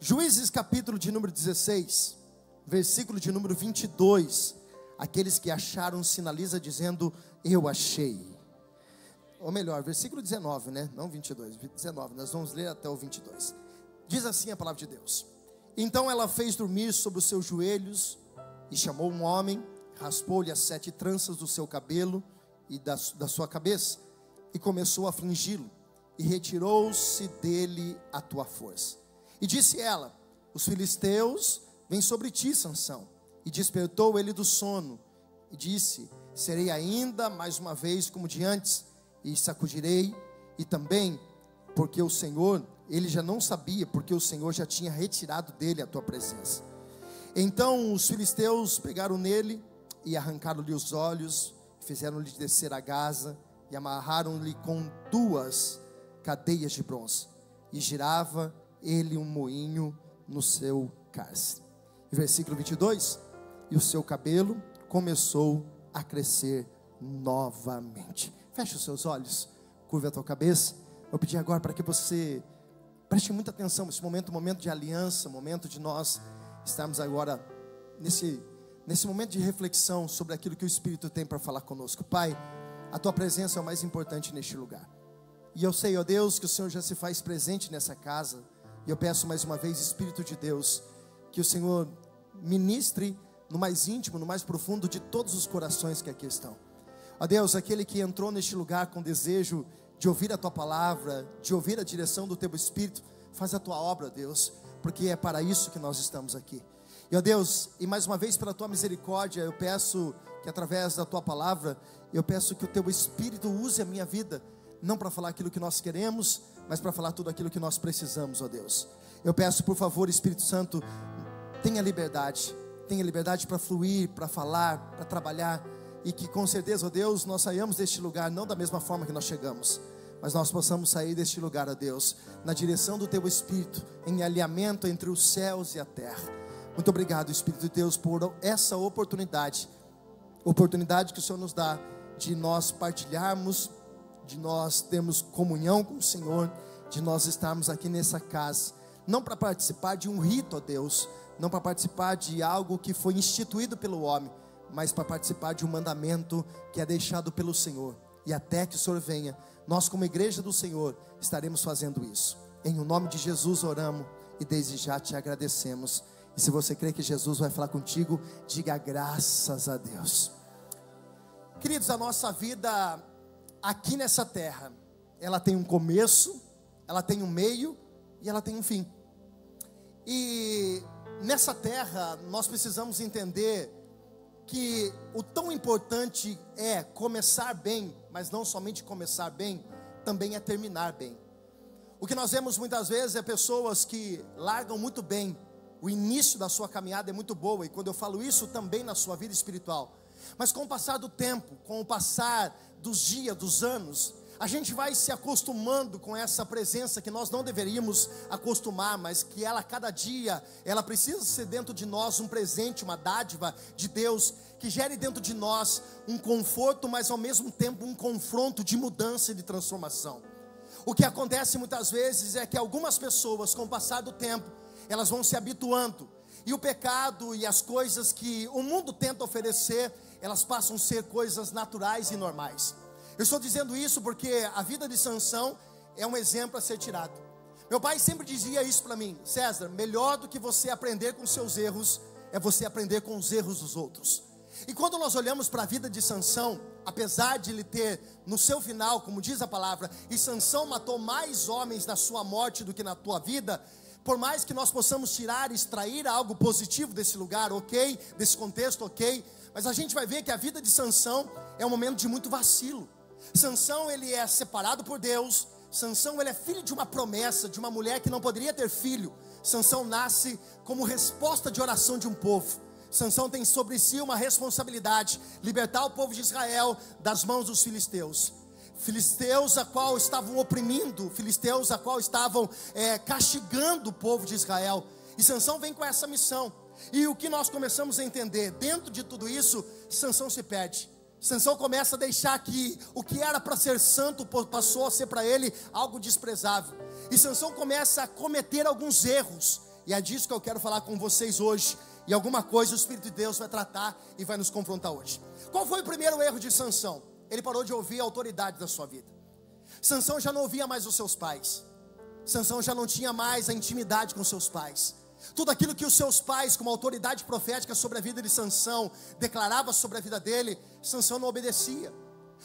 Juízes capítulo de número 16, versículo de número 22. Aqueles que acharam sinaliza dizendo: Eu achei. Ou melhor, versículo 19, né? Não 22, 19. Nós vamos ler até o 22. Diz assim a palavra de Deus: Então ela fez dormir sobre os seus joelhos e chamou um homem, raspou-lhe as sete tranças do seu cabelo e da, da sua cabeça e começou a afligi-lo e retirou-se dele a tua força. E disse ela: Os filisteus vêm sobre ti, Sansão. E despertou ele do sono e disse: Serei ainda mais uma vez como de antes e sacudirei e também porque o Senhor, ele já não sabia, porque o Senhor já tinha retirado dele a tua presença. Então os filisteus pegaram nele e arrancaram-lhe os olhos, fizeram-lhe descer a Gaza e amarraram-lhe com duas cadeias de bronze, e girava ele um moinho no seu cárcere. Versículo 22: E o seu cabelo começou a crescer novamente. Feche os seus olhos, curve a tua cabeça. Eu pedi agora para que você preste muita atenção. Esse momento, momento de aliança, momento de nós estarmos agora nesse, nesse momento de reflexão sobre aquilo que o Espírito tem para falar conosco. Pai, a tua presença é o mais importante neste lugar. E eu sei, ó Deus, que o Senhor já se faz presente nessa casa. E eu peço mais uma vez, Espírito de Deus, que o Senhor ministre no mais íntimo, no mais profundo de todos os corações que aqui estão. Ó Deus, aquele que entrou neste lugar com desejo de ouvir a tua palavra, de ouvir a direção do teu Espírito, faz a tua obra, Deus, porque é para isso que nós estamos aqui. E ó Deus, e mais uma vez pela tua misericórdia, eu peço que através da tua palavra, eu peço que o teu Espírito use a minha vida não para falar aquilo que nós queremos, mas para falar tudo aquilo que nós precisamos, ó Deus. Eu peço, por favor, Espírito Santo, tenha liberdade, tenha liberdade para fluir, para falar, para trabalhar, e que com certeza, ó Deus, nós saiamos deste lugar não da mesma forma que nós chegamos, mas nós possamos sair deste lugar, ó Deus, na direção do Teu Espírito, em alinhamento entre os céus e a terra. Muito obrigado, Espírito de Deus, por essa oportunidade, oportunidade que o Senhor nos dá de nós partilharmos de nós termos comunhão com o Senhor, de nós estarmos aqui nessa casa, não para participar de um rito a Deus, não para participar de algo que foi instituído pelo homem, mas para participar de um mandamento que é deixado pelo Senhor. E até que o Senhor venha, nós, como igreja do Senhor, estaremos fazendo isso. Em o nome de Jesus oramos e desde já te agradecemos. E se você crê que Jesus vai falar contigo, diga graças a Deus. Queridos, a nossa vida aqui nessa terra, ela tem um começo, ela tem um meio e ela tem um fim. E nessa terra nós precisamos entender que o tão importante é começar bem, mas não somente começar bem, também é terminar bem. O que nós vemos muitas vezes é pessoas que largam muito bem, o início da sua caminhada é muito boa, e quando eu falo isso também na sua vida espiritual, mas com o passar do tempo, com o passar dos dias, dos anos, a gente vai se acostumando com essa presença que nós não deveríamos acostumar, mas que ela cada dia, ela precisa ser dentro de nós um presente, uma dádiva de Deus, que gere dentro de nós um conforto, mas ao mesmo tempo um confronto de mudança e de transformação. O que acontece muitas vezes é que algumas pessoas, com o passar do tempo, elas vão se habituando, e o pecado e as coisas que o mundo tenta oferecer, elas passam a ser coisas naturais e normais. Eu estou dizendo isso porque a vida de Sansão é um exemplo a ser tirado. Meu pai sempre dizia isso para mim, César, melhor do que você aprender com seus erros é você aprender com os erros dos outros. E quando nós olhamos para a vida de Sansão, apesar de ele ter no seu final, como diz a palavra, e Sansão matou mais homens na sua morte do que na tua vida, por mais que nós possamos tirar, extrair algo positivo desse lugar, ok, desse contexto, ok, mas a gente vai ver que a vida de Sansão é um momento de muito vacilo. Sansão ele é separado por Deus. Sansão ele é filho de uma promessa de uma mulher que não poderia ter filho. Sansão nasce como resposta de oração de um povo. Sansão tem sobre si uma responsabilidade, libertar o povo de Israel das mãos dos filisteus. Filisteus a qual estavam oprimindo, filisteus a qual estavam é, castigando o povo de Israel. E Sansão vem com essa missão. E o que nós começamos a entender, dentro de tudo isso, Sansão se perde. Sansão começa a deixar que o que era para ser santo passou a ser para ele algo desprezável. E Sansão começa a cometer alguns erros. E é disso que eu quero falar com vocês hoje. E alguma coisa o Espírito de Deus vai tratar e vai nos confrontar hoje. Qual foi o primeiro erro de Sansão? Ele parou de ouvir a autoridade da sua vida. Sansão já não ouvia mais os seus pais. Sansão já não tinha mais a intimidade com seus pais. Tudo aquilo que os seus pais, como autoridade profética sobre a vida de Sansão, declarava sobre a vida dele, Sansão não obedecia.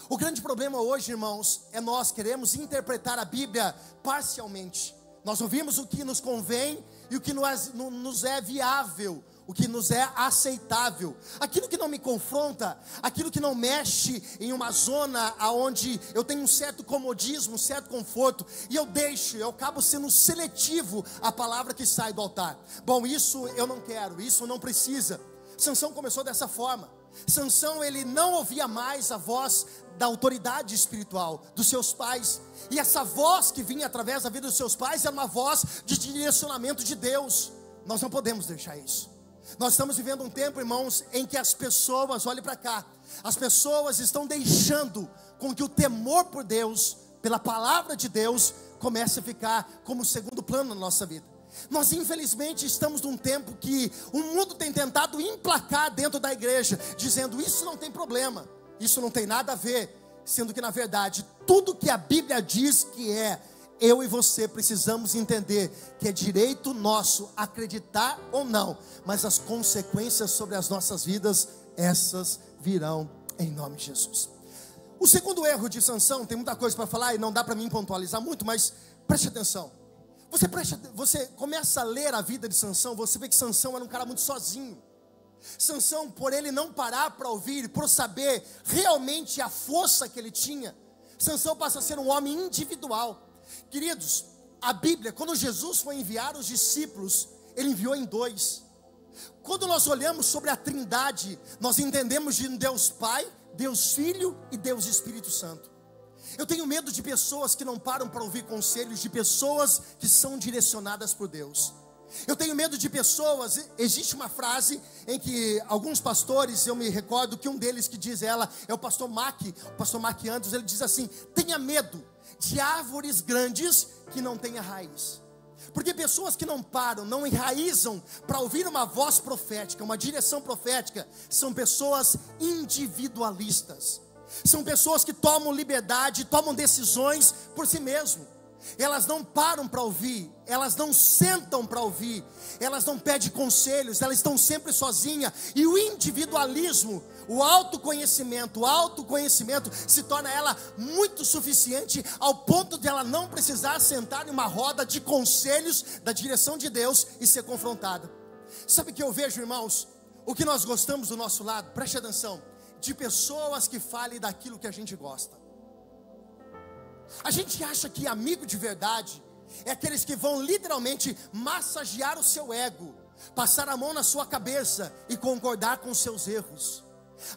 O grande problema hoje, irmãos, é nós queremos interpretar a Bíblia parcialmente. Nós ouvimos o que nos convém e o que nos é viável, o que nos é aceitável. Aquilo que não me confronta, aquilo que não mexe em uma zona aonde eu tenho um certo comodismo, um certo conforto, e eu deixo, eu acabo sendo seletivo a palavra que sai do altar. Bom, isso eu não quero, isso não precisa. Sansão começou dessa forma. Sansão ele não ouvia mais a voz da autoridade espiritual dos seus pais. E essa voz que vinha através da vida dos seus pais era uma voz de direcionamento de Deus. Nós não podemos deixar isso. Nós estamos vivendo um tempo, irmãos, em que as pessoas, olhe para cá, as pessoas estão deixando com que o temor por Deus, pela palavra de Deus, comece a ficar como segundo plano na nossa vida. Nós, infelizmente, estamos num tempo que o mundo tem tentado emplacar dentro da igreja, dizendo isso não tem problema, isso não tem nada a ver, sendo que na verdade tudo que a Bíblia diz que é, eu e você precisamos entender que é direito nosso acreditar ou não, mas as consequências sobre as nossas vidas, essas virão em nome de Jesus. O segundo erro de Sansão, tem muita coisa para falar e não dá para mim pontualizar muito, mas preste atenção. Você, você começa a ler a vida de Sansão, você vê que Sansão era um cara muito sozinho. Sansão, por ele não parar para ouvir, por saber realmente a força que ele tinha, Sansão passa a ser um homem individual. Queridos, a Bíblia, quando Jesus foi enviar os discípulos, ele enviou em dois. Quando nós olhamos sobre a Trindade, nós entendemos de Deus Pai, Deus Filho e Deus Espírito Santo. Eu tenho medo de pessoas que não param para ouvir conselhos, de pessoas que são direcionadas por Deus. Eu tenho medo de pessoas. Existe uma frase em que alguns pastores, eu me recordo que um deles que diz ela é o pastor Mac, o pastor Mac Andrews, ele diz assim: tenha medo de árvores grandes que não tenha raiz. Porque pessoas que não param, não enraizam para ouvir uma voz profética, uma direção profética, são pessoas individualistas. São pessoas que tomam liberdade, tomam decisões por si mesmo. Elas não param para ouvir, elas não sentam para ouvir, elas não pedem conselhos, elas estão sempre sozinhas. E o individualismo, o autoconhecimento, o autoconhecimento se torna ela muito suficiente ao ponto de ela não precisar sentar em uma roda de conselhos da direção de Deus e ser confrontada. Sabe o que eu vejo, irmãos? O que nós gostamos do nosso lado, preste atenção de pessoas que falem daquilo que a gente gosta. A gente acha que amigo de verdade é aqueles que vão literalmente massagear o seu ego, passar a mão na sua cabeça e concordar com seus erros.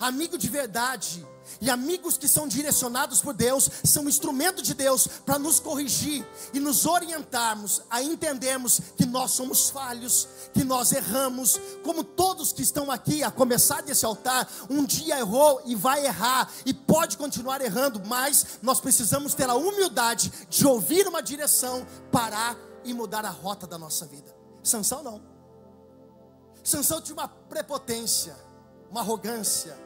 Amigo de verdade e amigos que são direcionados por Deus são instrumento de Deus para nos corrigir e nos orientarmos a entendermos que nós somos falhos, que nós erramos, como todos que estão aqui a começar desse altar, um dia errou e vai errar e pode continuar errando, mas nós precisamos ter a humildade de ouvir uma direção, parar e mudar a rota da nossa vida. Sansão não. Sansão tinha uma prepotência, uma arrogância.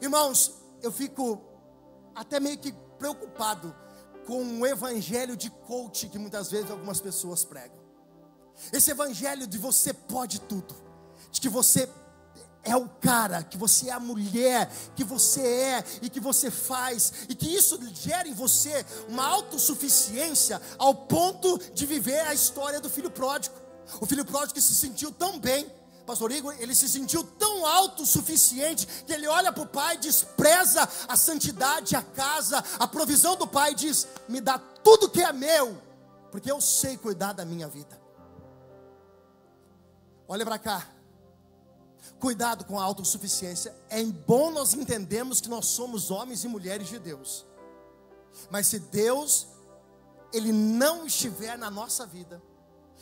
Irmãos, eu fico até meio que preocupado com o evangelho de coach que muitas vezes algumas pessoas pregam. Esse evangelho de você pode tudo, de que você é o cara, que você é a mulher, que você é e que você faz, e que isso gera em você uma autossuficiência ao ponto de viver a história do filho pródigo. O filho pródigo se sentiu tão bem Pastor Igor, ele se sentiu tão autossuficiente que ele olha para o pai, despreza a santidade, a casa, a provisão do pai e diz: Me dá tudo que é meu, porque eu sei cuidar da minha vida. Olha para cá. Cuidado com a autossuficiência. É bom nós entendermos que nós somos homens e mulheres de Deus. Mas se Deus ele não estiver na nossa vida,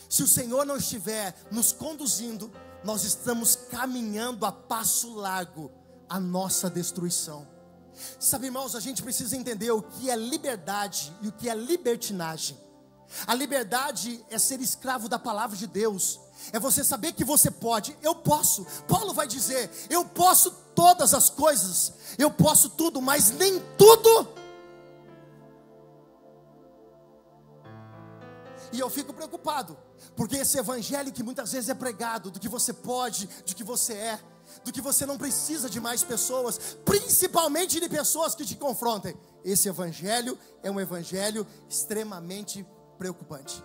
se o Senhor não estiver nos conduzindo, nós estamos caminhando a passo largo a nossa destruição. Sabe, irmãos, a gente precisa entender o que é liberdade e o que é libertinagem. A liberdade é ser escravo da palavra de Deus. É você saber que você pode. Eu posso. Paulo vai dizer: Eu posso todas as coisas. Eu posso tudo, mas nem tudo. E eu fico preocupado, porque esse evangelho que muitas vezes é pregado, do que você pode, de que você é, do que você não precisa de mais pessoas, principalmente de pessoas que te confrontem. Esse evangelho é um evangelho extremamente preocupante.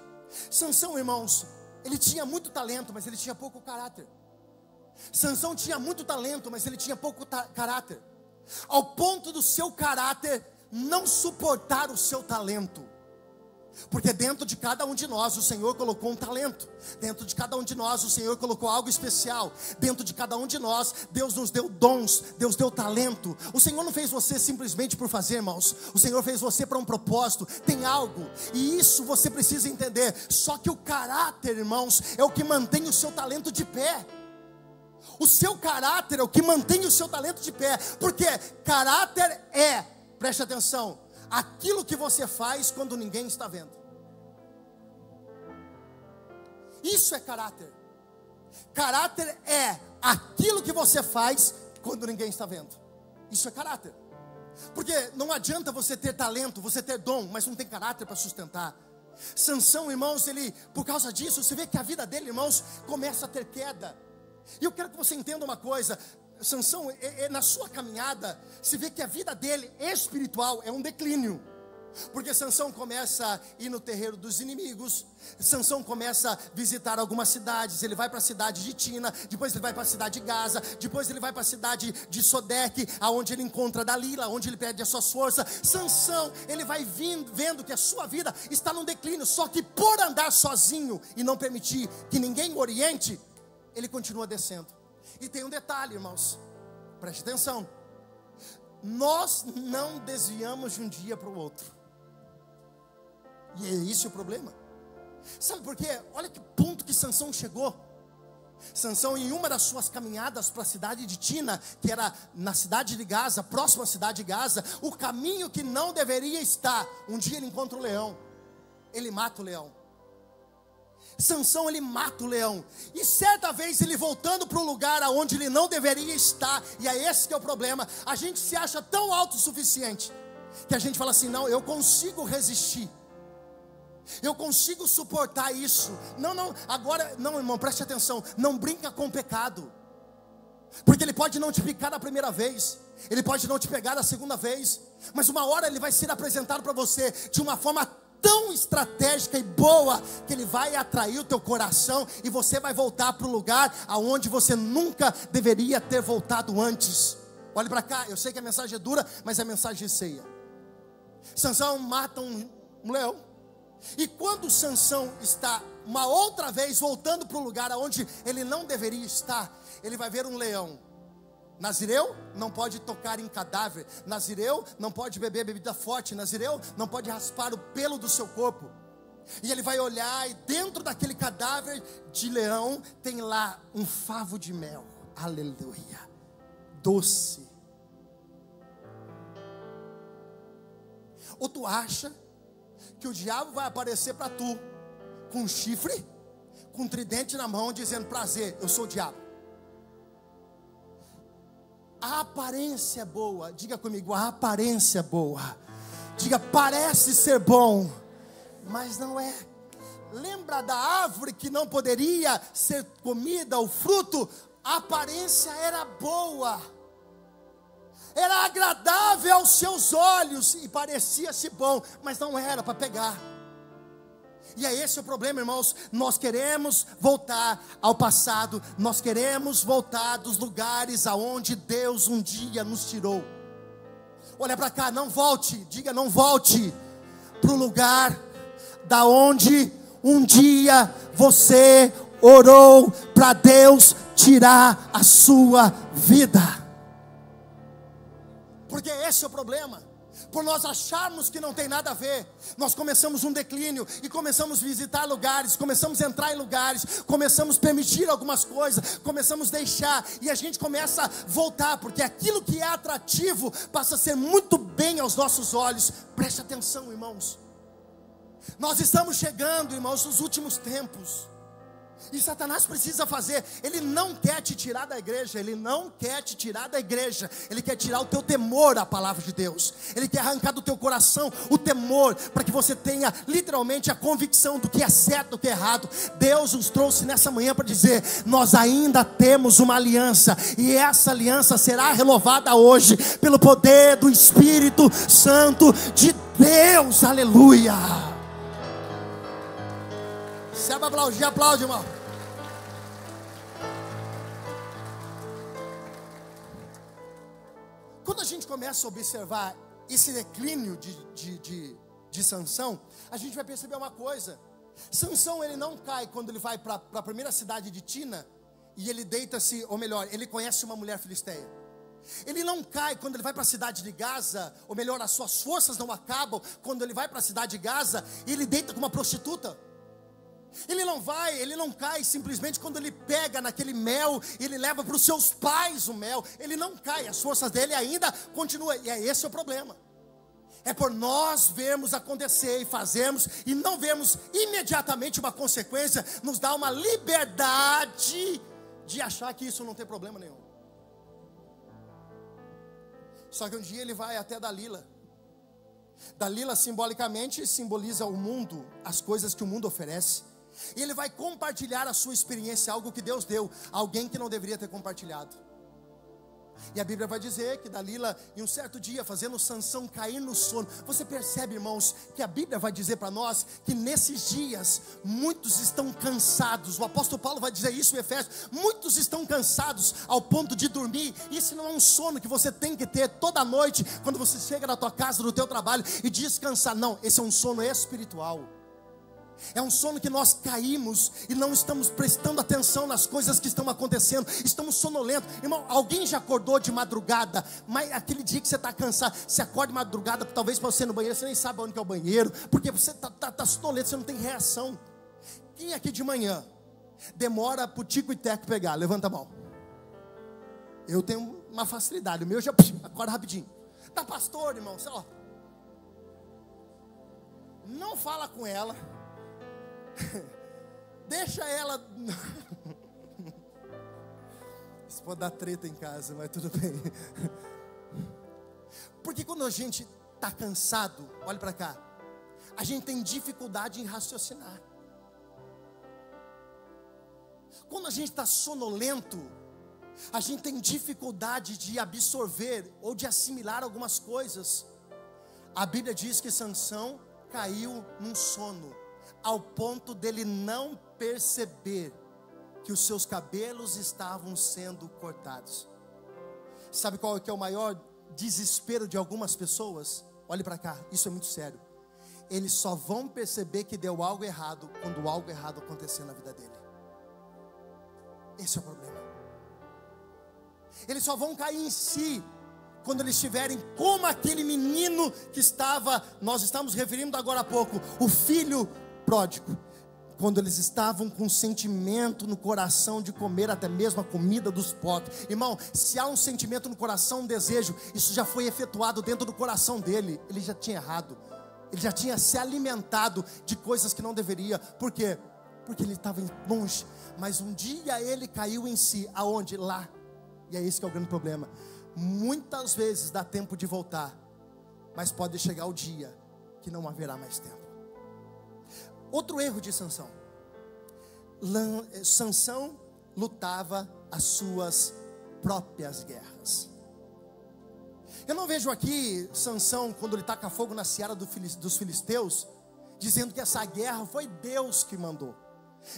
Sansão, irmãos, ele tinha muito talento, mas ele tinha pouco caráter. Sansão tinha muito talento, mas ele tinha pouco caráter. Ao ponto do seu caráter não suportar o seu talento. Porque dentro de cada um de nós o Senhor colocou um talento. Dentro de cada um de nós o Senhor colocou algo especial. Dentro de cada um de nós Deus nos deu dons, Deus deu talento. O Senhor não fez você simplesmente por fazer, irmãos. O Senhor fez você para um propósito. Tem algo. E isso você precisa entender. Só que o caráter, irmãos, é o que mantém o seu talento de pé. O seu caráter é o que mantém o seu talento de pé. Porque caráter é, preste atenção, aquilo que você faz quando ninguém está vendo. Isso é caráter. Caráter é aquilo que você faz quando ninguém está vendo. Isso é caráter. Porque não adianta você ter talento, você ter dom, mas não tem caráter para sustentar. Sansão, irmãos, ele, por causa disso, você vê que a vida dele, irmãos, começa a ter queda. E eu quero que você entenda uma coisa: Sansão, é, é, na sua caminhada, se vê que a vida dele espiritual é um declínio. Porque Sansão começa a ir no terreiro dos inimigos, Sansão começa a visitar algumas cidades, ele vai para a cidade de Tina, depois ele vai para a cidade de Gaza, depois ele vai para a cidade de Sodeque, aonde ele encontra Dalila, onde ele perde as suas forças. Sansão, ele vai vindo, vendo que a sua vida está num declínio, só que por andar sozinho e não permitir que ninguém o oriente, ele continua descendo. E tem um detalhe, irmãos, preste atenção. Nós não desviamos de um dia para o outro. E é esse o problema. Sabe por quê? Olha que ponto que Sansão chegou. Sansão, em uma das suas caminhadas para a cidade de Tina, que era na cidade de Gaza, próxima à cidade de Gaza, o caminho que não deveria estar, um dia ele encontra o leão, ele mata o leão. Sansão ele mata o leão. E certa vez ele voltando para um lugar aonde ele não deveria estar, e é esse que é o problema. A gente se acha tão autossuficiente que a gente fala assim: "Não, eu consigo resistir". Eu consigo suportar isso. Não, não, agora, não, irmão, preste atenção. Não brinca com o pecado. Porque ele pode não te picar na primeira vez, ele pode não te pegar na segunda vez, mas uma hora ele vai ser apresentado para você de uma forma tão estratégica e boa que ele vai atrair o teu coração e você vai voltar para o lugar aonde você nunca deveria ter voltado antes. Olhe para cá, eu sei que a mensagem é dura, mas a mensagem é ceia. Sansão mata um, um leão. E quando Sansão está uma outra vez voltando para o lugar aonde ele não deveria estar, ele vai ver um leão Nazireu não pode tocar em cadáver. Nazireu não pode beber bebida forte. Nazireu não pode raspar o pelo do seu corpo. E ele vai olhar e dentro daquele cadáver de leão tem lá um favo de mel. Aleluia. Doce. Ou tu acha que o diabo vai aparecer para tu com um chifre, com um tridente na mão, dizendo: Prazer, eu sou o diabo. A aparência é boa. Diga comigo, a aparência é boa. Diga, parece ser bom, mas não é. Lembra da árvore que não poderia ser comida, o fruto? A aparência era boa, era agradável aos seus olhos e parecia-se bom, mas não era para pegar. E é esse o problema, irmãos. Nós queremos voltar ao passado, nós queremos voltar dos lugares aonde Deus um dia nos tirou. Olha para cá, não volte, diga não volte para o lugar da onde um dia você orou para Deus tirar a sua vida. Porque esse é o problema por nós acharmos que não tem nada a ver, nós começamos um declínio e começamos a visitar lugares, começamos a entrar em lugares, começamos a permitir algumas coisas, começamos a deixar e a gente começa a voltar, porque aquilo que é atrativo passa a ser muito bem aos nossos olhos. Preste atenção, irmãos. Nós estamos chegando, irmãos, nos últimos tempos. E Satanás precisa fazer, ele não quer te tirar da igreja, ele não quer te tirar da igreja, ele quer tirar o teu temor à palavra de Deus, ele quer arrancar do teu coração o temor, para que você tenha literalmente a convicção do que é certo, do que é errado. Deus nos trouxe nessa manhã para dizer: nós ainda temos uma aliança, e essa aliança será renovada hoje, pelo poder do Espírito Santo de Deus, aleluia. Se é para aplaudir, aplaude, irmão. Quando a gente começa a observar esse declínio de, de, de, de Sansão, a gente vai perceber uma coisa. Sansão ele não cai quando ele vai para a primeira cidade de Tina e ele deita-se, ou melhor, ele conhece uma mulher filisteia. Ele não cai quando ele vai para a cidade de Gaza, ou melhor, as suas forças não acabam quando ele vai para a cidade de Gaza e ele deita com uma prostituta. Ele não vai, ele não cai simplesmente quando ele pega naquele mel, ele leva para os seus pais o mel. Ele não cai, as forças dele ainda continuam. E é esse o problema. É por nós vermos acontecer e fazermos e não vermos imediatamente uma consequência, nos dá uma liberdade de achar que isso não tem problema nenhum. Só que um dia ele vai até Dalila. Dalila simbolicamente simboliza o mundo, as coisas que o mundo oferece. E ele vai compartilhar a sua experiência, algo que Deus deu, alguém que não deveria ter compartilhado. E a Bíblia vai dizer que Dalila, em um certo dia, fazendo Sansão cair no sono. Você percebe, irmãos, que a Bíblia vai dizer para nós que nesses dias muitos estão cansados. O apóstolo Paulo vai dizer isso em Efésios. Muitos estão cansados ao ponto de dormir. Isso não é um sono que você tem que ter toda noite quando você chega na tua casa, no teu trabalho e descansar. Não, esse é um sono espiritual. É um sono que nós caímos e não estamos prestando atenção nas coisas que estão acontecendo. Estamos sonolentos. Irmão, alguém já acordou de madrugada, mas aquele dia que você está cansado, você acorda de madrugada, talvez para você ir no banheiro, você nem sabe onde é o banheiro, porque você está tá, tá sonolento, você não tem reação. Quem aqui de manhã demora para o tico e teco pegar? Levanta a mão. Eu tenho uma facilidade, o meu já acorda rapidinho. Tá pastor, irmão. Não fala com ela Deixa ela. Isso pode dar treta em casa, mas tudo bem. Porque quando a gente está cansado, olha para cá, a gente tem dificuldade em raciocinar. Quando a gente está sonolento, a gente tem dificuldade de absorver ou de assimilar algumas coisas. A Bíblia diz que Sansão caiu num sono ao ponto dele não perceber que os seus cabelos estavam sendo cortados. Sabe qual é, que é o maior desespero de algumas pessoas? Olhe para cá, isso é muito sério. Eles só vão perceber que deu algo errado quando algo errado acontecer na vida dele. Esse é o problema. Eles só vão cair em si quando eles estiverem como aquele menino que estava, nós estamos referindo agora há pouco, o filho pródigo, quando eles estavam com sentimento no coração de comer até mesmo a comida dos porcos. Irmão, se há um sentimento no coração, um desejo, isso já foi efetuado dentro do coração dele. Ele já tinha errado. Ele já tinha se alimentado de coisas que não deveria. Por quê? Porque ele estava longe. Mas um dia ele caiu em si. Aonde? Lá. E é esse que é o grande problema. Muitas vezes dá tempo de voltar. Mas pode chegar o dia que não haverá mais tempo. Outro erro de Sansão. Sansão lutava as suas próprias guerras. Eu não vejo aqui Sansão, quando ele taca fogo na seara dos filisteus, dizendo que essa guerra foi Deus que mandou.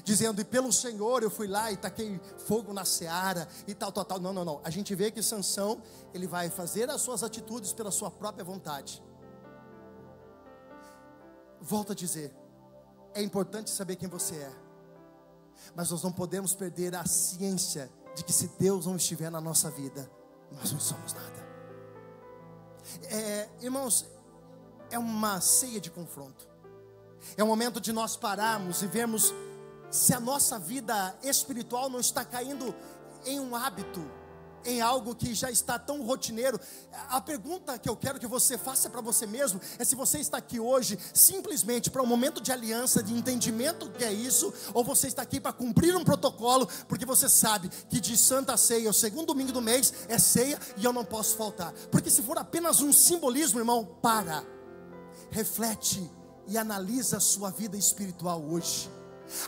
Dizendo, e pelo Senhor eu fui lá e taquei fogo na seara e tal, tal, tal. Não, não, não. A gente vê que Sansão, ele vai fazer as suas atitudes pela sua própria vontade. Volto a dizer, é importante saber quem você é. Mas nós não podemos perder a ciência de que se Deus não estiver na nossa vida, nós não somos nada. É, irmãos, é uma ceia de confronto. É um momento de nós pararmos e vermos se a nossa vida espiritual não está caindo em um hábito em algo que já está tão rotineiro. A pergunta que eu quero que você faça para você mesmo é se você está aqui hoje simplesmente para um momento de aliança, de entendimento que é isso, ou você está aqui para cumprir um protocolo, porque você sabe que de Santa Ceia, o segundo domingo do mês, é ceia e eu não posso faltar. Porque se for apenas um simbolismo, irmão, para, reflete e analisa a sua vida espiritual hoje.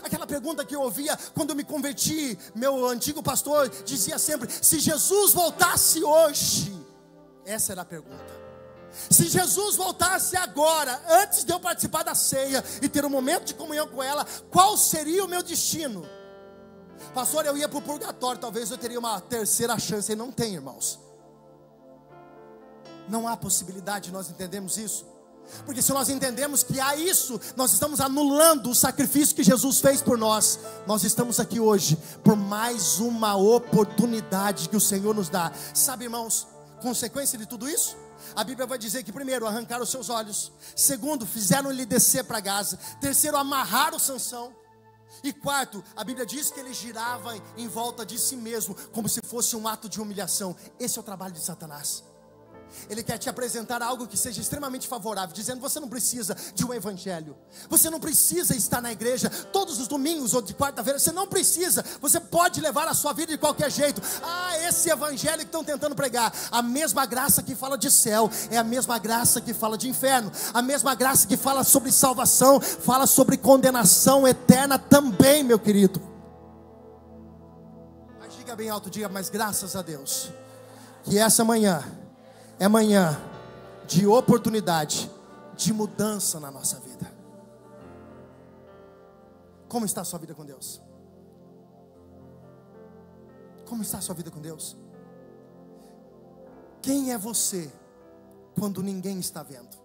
Aquela pergunta que eu ouvia quando eu me converti, meu antigo pastor dizia sempre: se Jesus voltasse hoje, essa era a pergunta. Se Jesus voltasse agora, antes de eu participar da ceia e ter um momento de comunhão com ela, qual seria o meu destino? Pastor, eu ia para o purgatório, talvez eu teria uma terceira chance, e não tem, irmãos. Não há possibilidade, nós entendemos isso. Porque se nós entendemos que há isso, nós estamos anulando o sacrifício que Jesus fez por nós. Nós estamos aqui hoje por mais uma oportunidade que o Senhor nos dá. Sabe, irmãos, consequência de tudo isso? A Bíblia vai dizer que primeiro arrancaram os seus olhos, segundo fizeram ele descer para Gaza, terceiro amarraram Sansão. E quarto, a Bíblia diz que ele girava em volta de si mesmo, como se fosse um ato de humilhação. Esse é o trabalho de Satanás. Ele quer te apresentar algo que seja extremamente favorável, dizendo: você não precisa de um evangelho, você não precisa estar na igreja todos os domingos ou de quarta-feira, você não precisa, você pode levar a sua vida de qualquer jeito. Ah, esse evangelho que estão tentando pregar, a mesma graça que fala de céu, é a mesma graça que fala de inferno, a mesma graça que fala sobre salvação, fala sobre condenação eterna também, meu querido. Mas diga bem alto, diga, mas graças a Deus, que essa manhã é manhã de oportunidade, de mudança na nossa vida. Como está a sua vida com Deus? Como está a sua vida com Deus? Quem é você quando ninguém está vendo?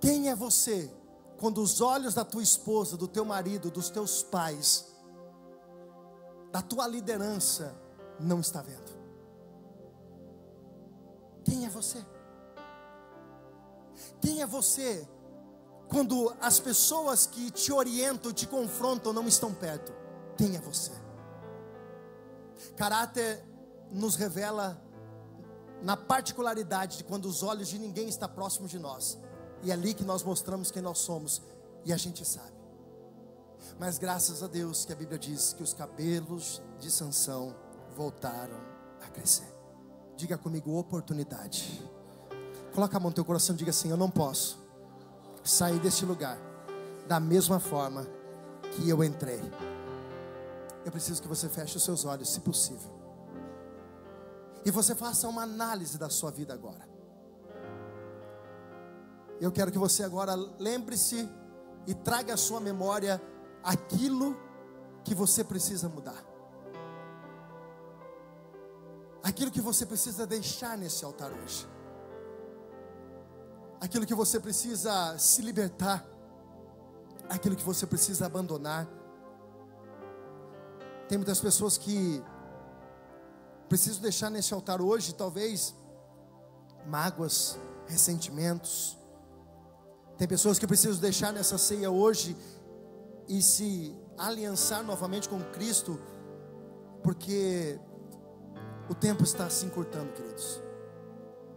Quem é você quando os olhos da tua esposa, do teu marido, dos teus pais, da tua liderança não está vendo? Quem é você? Quem é você quando as pessoas que te orientam, te confrontam, não estão perto? Quem é você? Caráter nos revela na particularidade de quando os olhos de ninguém estão próximos de nós. E é ali que nós mostramos quem nós somos e a gente sabe. Mas graças a Deus que a Bíblia diz que os cabelos de Sansão voltaram a crescer. Diga comigo, oportunidade. Coloca a mão no teu coração e diga assim: Eu não posso sair deste lugar da mesma forma que eu entrei. Eu preciso que você feche os seus olhos, se possível. E você faça uma análise da sua vida agora. Eu quero que você agora lembre-se e traga à sua memória aquilo que você precisa mudar aquilo que você precisa deixar nesse altar hoje, aquilo que você precisa se libertar, aquilo que você precisa abandonar. Tem muitas pessoas que precisam deixar nesse altar hoje, talvez, mágoas, ressentimentos. Tem pessoas que precisam deixar nessa ceia hoje e se aliançar novamente com Cristo, porque o tempo está se encurtando, queridos.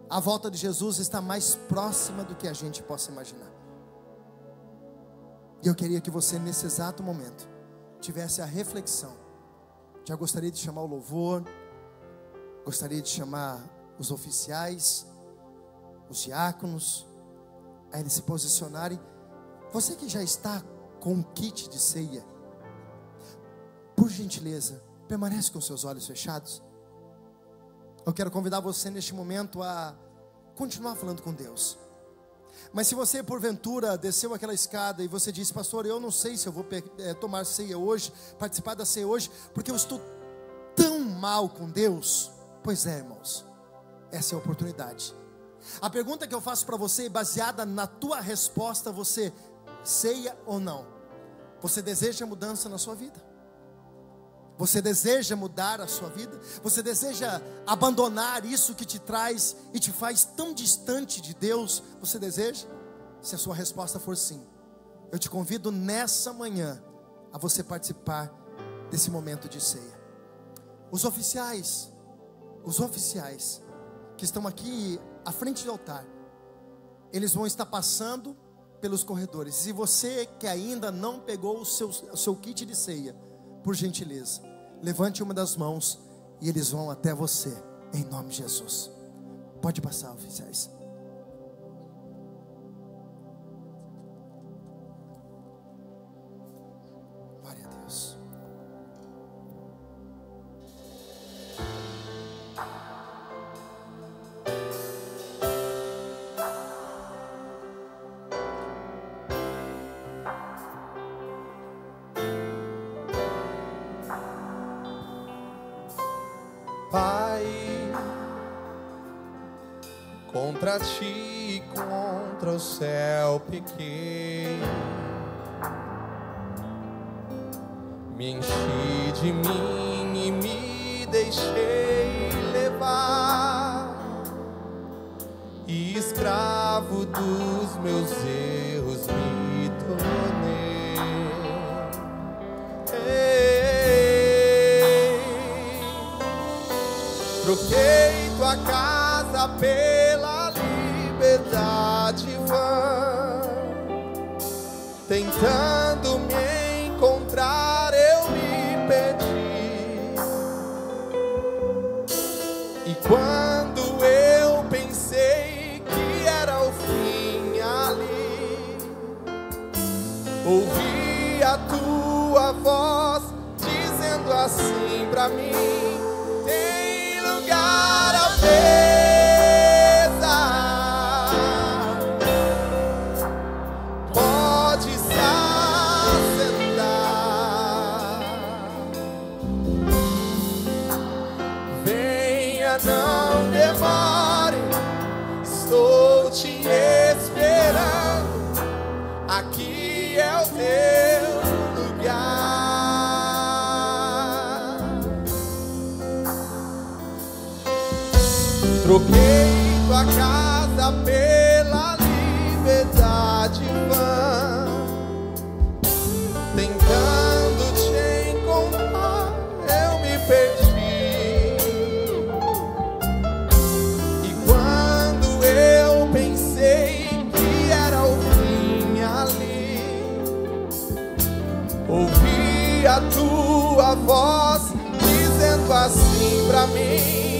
A volta de Jesus está mais próxima do que a gente possa imaginar. E eu queria que você, nesse exato momento, tivesse a reflexão. Já gostaria de chamar o louvor, gostaria de chamar os oficiais, os diáconos, a eles se posicionarem. Você que já está com um kit de ceia, por gentileza, permanece com seus olhos fechados. Eu quero convidar você neste momento a continuar falando com Deus. Mas se você porventura desceu aquela escada e você disse, pastor, eu não sei se eu vou é, tomar ceia hoje, participar da ceia hoje, porque eu estou tão mal com Deus. Pois é, irmãos, essa é a oportunidade. A pergunta que eu faço para você, baseada na tua resposta, você ceia ou não? Você deseja mudança na sua vida? Você deseja mudar a sua vida? Você deseja abandonar isso que te traz e te faz tão distante de Deus? Você deseja? Se a sua resposta for sim, eu te convido nessa manhã a você participar desse momento de ceia. Os oficiais, os oficiais que estão aqui à frente do altar, eles vão estar passando pelos corredores. E você que ainda não pegou o seu, o seu kit de ceia, por gentileza, levante uma das mãos e eles vão até você, em nome de Jesus. Pode passar, oficiais. dos meus erros me tornei. Troquei tua casa pela liberdade vã, tentando voz dizendo assim pra mim.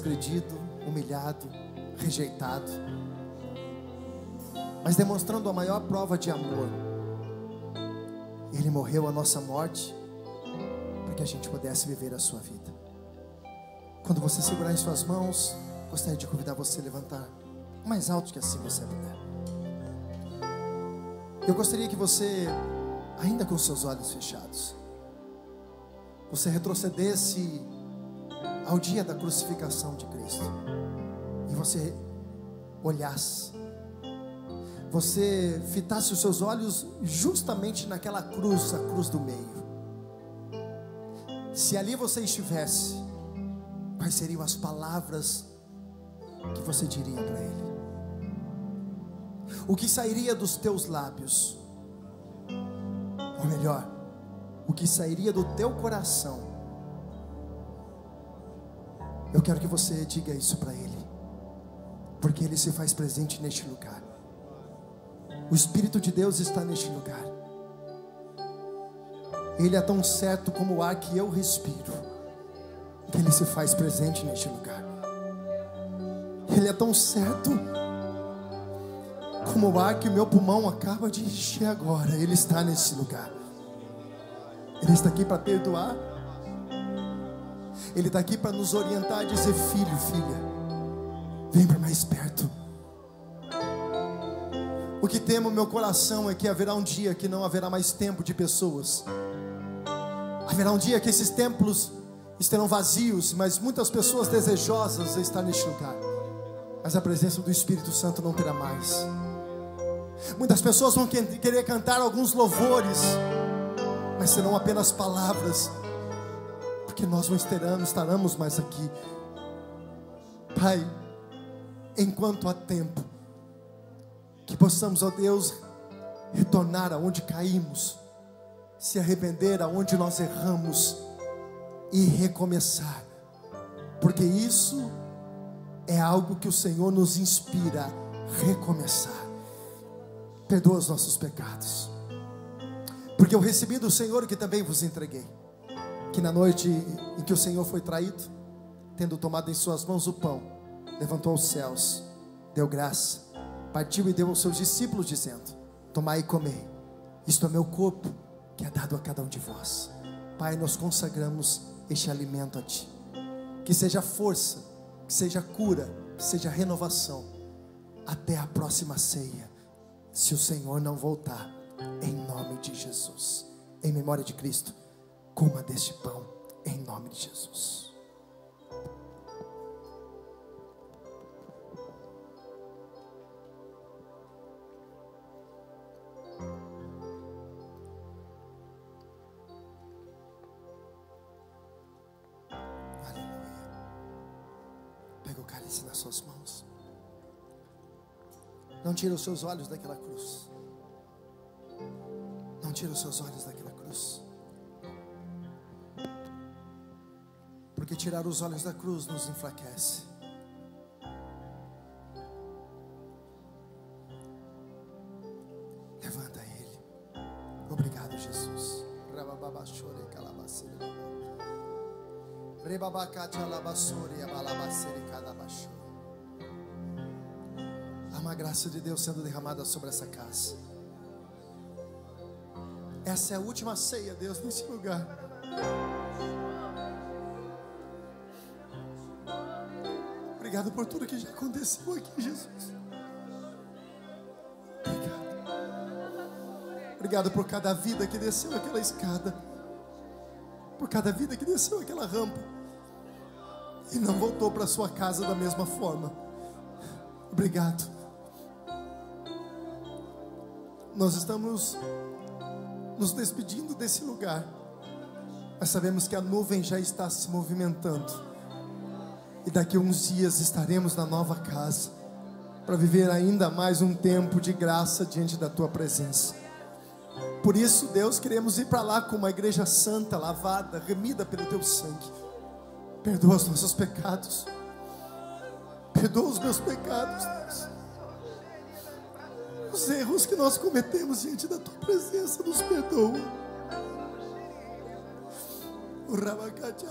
Transgredido, humilhado, rejeitado, mas demonstrando a maior prova de amor. Ele morreu a nossa morte para que a gente pudesse viver a sua vida. Quando você segurar em suas mãos, gostaria de convidar você a levantar mais alto que assim você puder. Eu gostaria que você, ainda com seus olhos fechados, você retrocedesse ao dia da crucificação de Cristo e você olhasse, você fitasse os seus olhos justamente naquela cruz, a cruz do meio. Se ali você estivesse, quais seriam as palavras que você diria para Ele? O que sairia dos teus lábios? Ou melhor, o que sairia do teu coração? Eu quero que você diga isso para Ele, porque Ele se faz presente neste lugar. O Espírito de Deus está neste lugar. Ele é tão certo como o ar que eu respiro, que Ele se faz presente neste lugar. Ele é tão certo como o ar que o meu pulmão acaba de encher agora. Ele está nesse lugar. Ele está aqui para perdoar. Ele está aqui para nos orientar e dizer: Filho, filha, vem para mais perto. O que temo meu coração é que haverá um dia que não haverá mais tempo de pessoas. Haverá um dia que esses templos estarão vazios, mas muitas pessoas desejosas de estar neste lugar. Mas a presença do Espírito Santo não terá mais. Muitas pessoas vão querer cantar alguns louvores, mas serão apenas palavras, porque nós não estaremos, estaremos mais aqui. Pai, enquanto há tempo, que possamos, ó Deus, retornar aonde caímos, se arrepender aonde nós erramos e recomeçar, porque isso é algo que o Senhor nos inspira a recomeçar. Perdoa os nossos pecados, porque eu recebi do Senhor que também vos entreguei, que na noite em que o Senhor foi traído, tendo tomado em suas mãos o pão, levantou os céus, deu graça partiu e deu aos seus discípulos, dizendo: Tomai e comei, isto é meu corpo, que é dado a cada um de vós. Pai, nós consagramos este alimento a Ti, que seja força, que seja cura, que seja renovação, até a próxima ceia, se o Senhor não voltar, em nome de Jesus, em memória de Cristo, coma deste pão, em nome de Jesus. nas suas mãos. Não tira os seus olhos daquela cruz. Não tira os seus olhos daquela tirar os olhos da cruz nos enfraquece. Levanta ele. Obrigado, Jesus. Há uma graça de Deus sendo derramada sobre essa casa. Essa é a última ceia, Deus, nesse lugar. Obrigado por tudo que já aconteceu aqui, Jesus. Obrigado. Obrigado por cada vida que desceu aquela escada. Por cada vida que desceu aquela rampa e não voltou para sua casa da mesma forma. Obrigado. Nós estamos nos despedindo desse lugar, mas sabemos que a nuvem já está se movimentando, e daqui a uns dias estaremos na nova casa, para viver ainda mais um tempo de graça diante da tua presença. Por isso, Deus, queremos ir para lá com uma igreja santa, lavada, remida pelo teu sangue Perdoa os nossos pecados. Perdoa os meus pecados, Deus. Os erros que nós cometemos diante da tua presença, nos perdoa. O Rabacate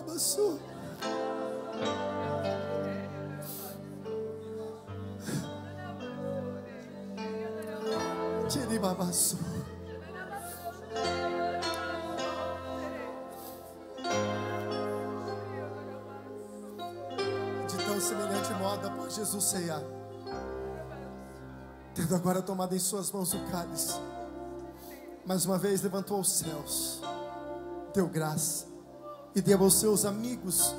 De tão semelhante modo, após Jesus ceiar, tendo agora tomado em suas mãos o cálice, mais uma vez levantou aos céus, deu graça e deu aos seus amigos,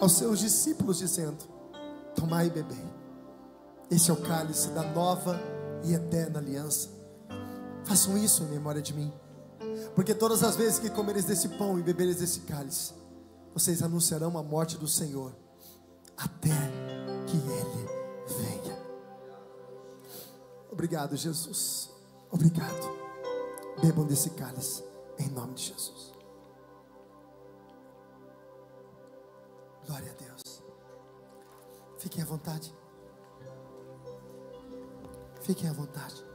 aos seus discípulos, dizendo: Tomai e bebei, este é o cálice da nova e eterna aliança. Façam isso em memória de mim, porque todas as vezes que comereis desse pão e bebereis desse cálice, vocês anunciarão a morte do Senhor, até que Ele venha. Obrigado, Jesus. Obrigado. Bebam desse cálice, em nome de Jesus. Glória a Deus. Fiquem à vontade. Fiquem à vontade.